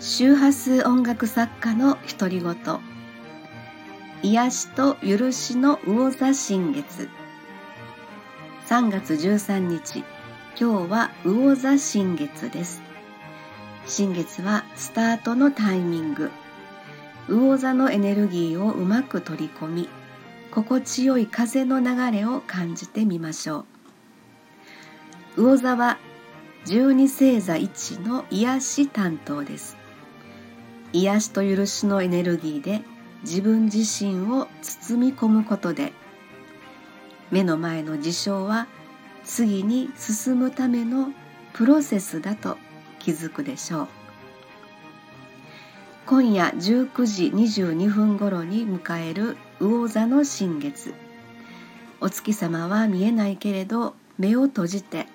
周波数音楽作家の独り言。癒しと許しの魚座新月。3月13日今日は魚座新月です。新月はスタートのタイミング。魚座のエネルギーをうまく取り込み心地よい風の流れを感じてみましょう。魚座は十二星座一の癒し担当です。癒しと許しのエネルギーで自分自身を包み込むことで目の前の事象は次に進むためのプロセスだと気づくでしょう。今夜19時22分頃に迎える魚座の新月。お月様は見えないけれど目を閉じて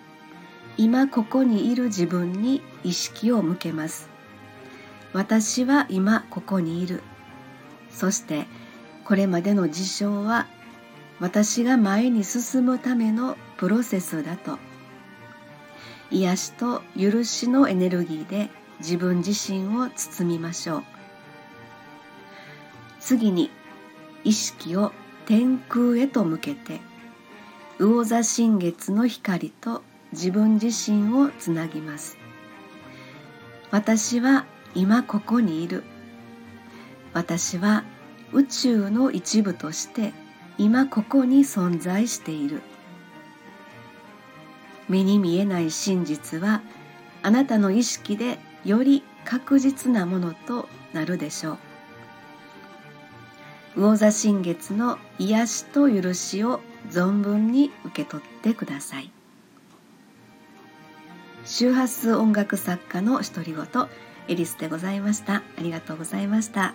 今ここにいる自分に意識を向けます。私は今ここにいる。そしてこれまでの事象は私が前に進むためのプロセスだと。癒しと許しのエネルギーで自分自身を包みましょう。次に意識を天空へと向けて魚座新月の光と自分自身をつなぎます。私は今ここにいる。私は宇宙の一部として今ここに存在している。目に見えない真実はあなたの意識でより確実なものとなるでしょう。魚座新月の癒しと許しを存分に受け取ってください。周波数音楽作家の独り言。エリスでございました。ありがとうございました。